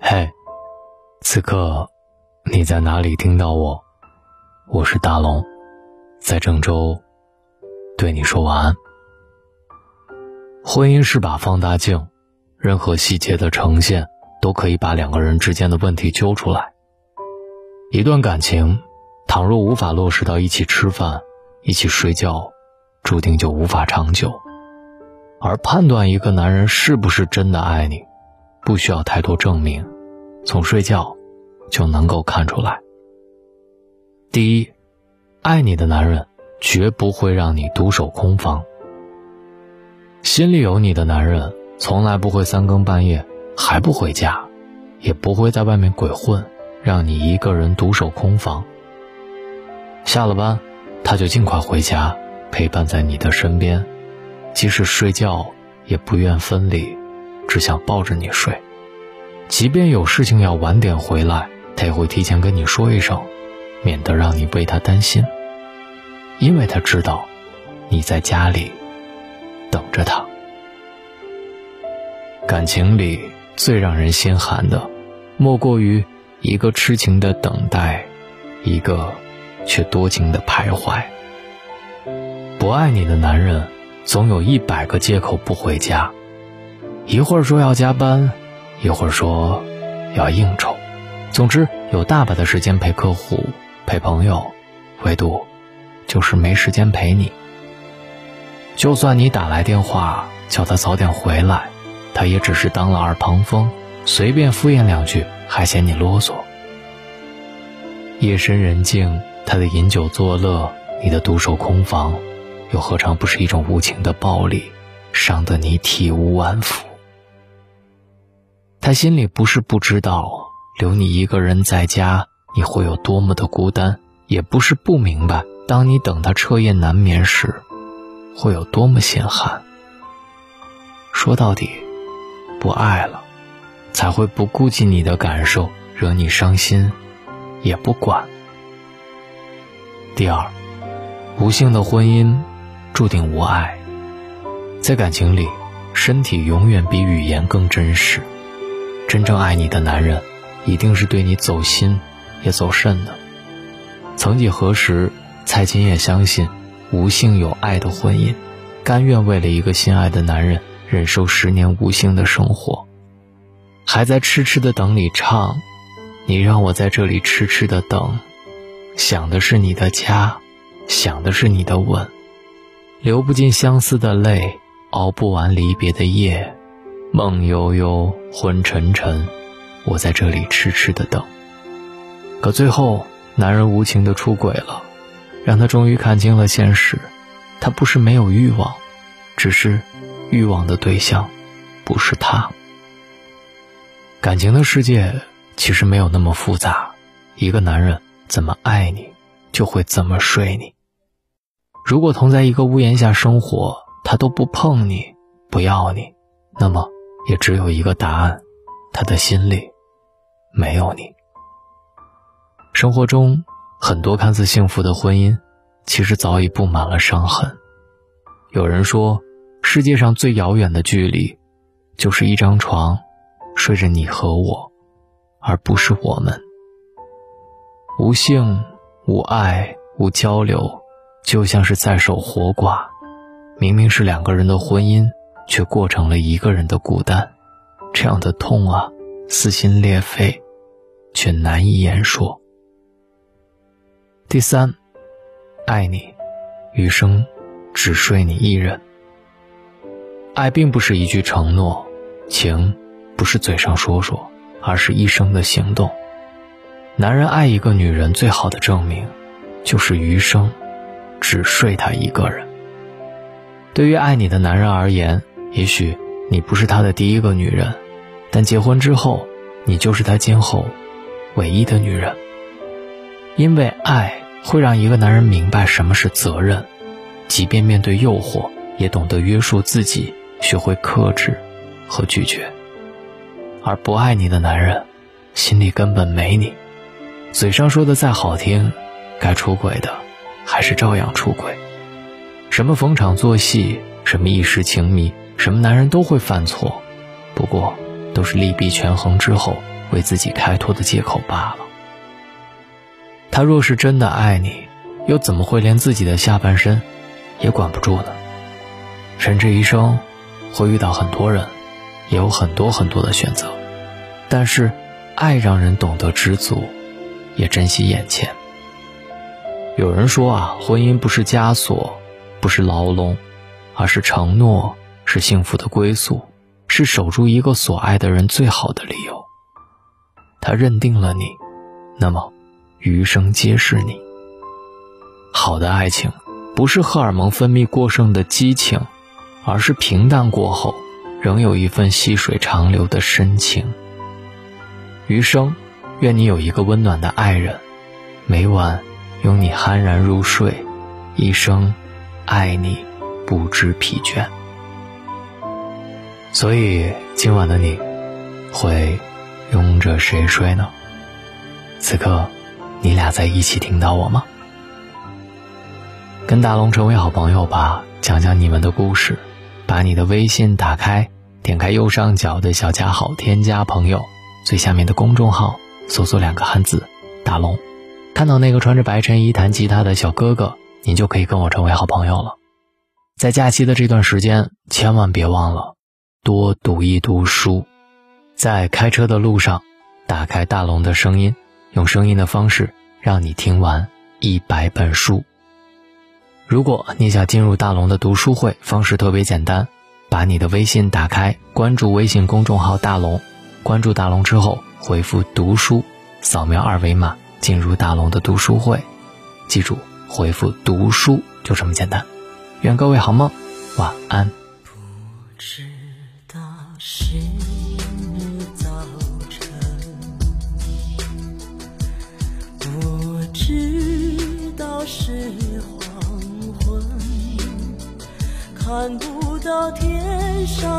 嘿，此刻你在哪里听到我？我是大龙，在郑州对你说晚安。婚姻是把放大镜，任何细节的呈现都可以把两个人之间的问题揪出来。一段感情，倘若无法落实到一起吃饭、一起睡觉，注定就无法长久。而判断一个男人是不是真的爱你，不需要太多证明，从睡觉就能够看出来。第一，爱你的男人绝不会让你独守空房。心里有你的男人，从来不会三更半夜还不回家，也不会在外面鬼混。让你一个人独守空房。下了班，他就尽快回家，陪伴在你的身边，即使睡觉也不愿分离，只想抱着你睡。即便有事情要晚点回来，他也会提前跟你说一声，免得让你为他担心。因为他知道，你在家里等着他。感情里最让人心寒的，莫过于。一个痴情的等待，一个却多情的徘徊。不爱你的男人，总有一百个借口不回家，一会儿说要加班，一会儿说要应酬，总之有大把的时间陪客户、陪朋友，唯独就是没时间陪你。就算你打来电话叫他早点回来，他也只是当了耳旁风，随便敷衍两句。还嫌你啰嗦。夜深人静，他的饮酒作乐，你的独守空房，又何尝不是一种无情的暴力，伤得你体无完肤？他心里不是不知道，留你一个人在家，你会有多么的孤单；也不是不明白，当你等他彻夜难眠时，会有多么心寒。说到底，不爱了。才会不顾及你的感受，惹你伤心，也不管。第二，无性的婚姻注定无爱。在感情里，身体永远比语言更真实。真正爱你的男人，一定是对你走心也走肾的。曾几何时，蔡琴也相信无性有爱的婚姻，甘愿为了一个心爱的男人，忍受十年无性的生活。还在痴痴的等你唱，你让我在这里痴痴的等，想的是你的家，想的是你的吻，流不尽相思的泪，熬不完离别的夜，梦悠悠，昏沉沉，我在这里痴痴的等。可最后，男人无情的出轨了，让他终于看清了现实，他不是没有欲望，只是欲望的对象不是他。感情的世界其实没有那么复杂，一个男人怎么爱你，就会怎么睡你。如果同在一个屋檐下生活，他都不碰你，不要你，那么也只有一个答案：他的心里没有你。生活中很多看似幸福的婚姻，其实早已布满了伤痕。有人说，世界上最遥远的距离，就是一张床。睡着你和我，而不是我们。无性、无爱、无交流，就像是在守活寡。明明是两个人的婚姻，却过成了一个人的孤单。这样的痛啊，撕心裂肺，却难以言说。第三，爱你，余生只睡你一人。爱并不是一句承诺，情。不是嘴上说说，而是一生的行动。男人爱一个女人最好的证明，就是余生只睡她一个人。对于爱你的男人而言，也许你不是他的第一个女人，但结婚之后，你就是他今后唯一的女人。因为爱会让一个男人明白什么是责任，即便面对诱惑，也懂得约束自己，学会克制和拒绝。而不爱你的男人，心里根本没你，嘴上说的再好听，该出轨的还是照样出轨。什么逢场作戏，什么一时情迷，什么男人都会犯错，不过都是利弊权衡之后为自己开脱的借口罢了。他若是真的爱你，又怎么会连自己的下半身也管不住呢？人这一生会遇到很多人，也有很多很多的选择，但是爱让人懂得知足，也珍惜眼前。有人说啊，婚姻不是枷锁，不是牢笼，而是承诺，是幸福的归宿，是守住一个所爱的人最好的理由。他认定了你，那么余生皆是你。好的爱情，不是荷尔蒙分泌过剩的激情，而是平淡过后，仍有一份细水长流的深情。余生，愿你有一个温暖的爱人，每晚。拥你酣然入睡，一生爱你不知疲倦。所以今晚的你，会拥着谁睡呢？此刻，你俩在一起听到我吗？跟大龙成为好朋友吧，讲讲你们的故事。把你的微信打开，点开右上角的小加号，添加朋友，最下面的公众号搜索两个汉字“大龙”。看到那个穿着白衬衣弹吉他的小哥哥，你就可以跟我成为好朋友了。在假期的这段时间，千万别忘了多读一读书。在开车的路上，打开大龙的声音，用声音的方式让你听完一百本书。如果你想进入大龙的读书会，方式特别简单，把你的微信打开，关注微信公众号“大龙”，关注大龙之后回复“读书”，扫描二维码。进入大龙的读书会，记住回复“读书”就这么简单。愿各位好梦，晚安。不知道是早晨，不知道是黄昏，看不到天上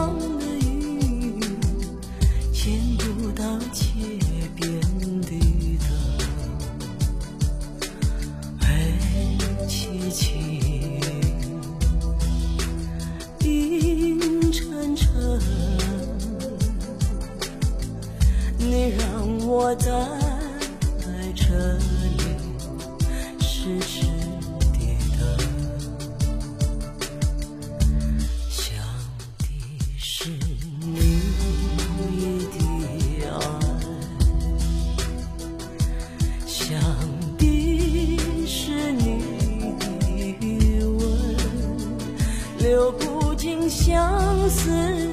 在这里痴痴地等，想的是你的爱，想的是你的吻，流不尽相思。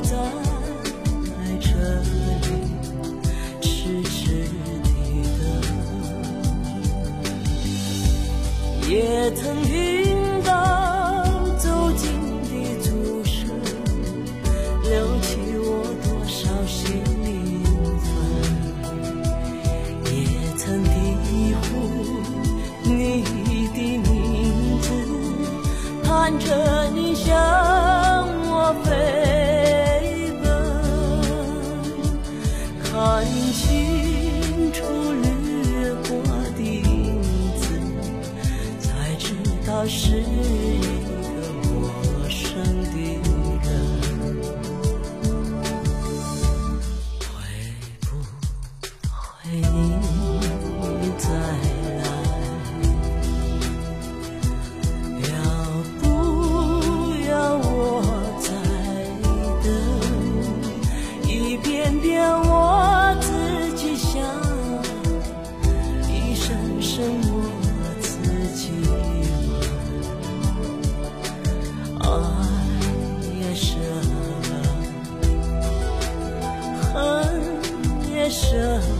我生，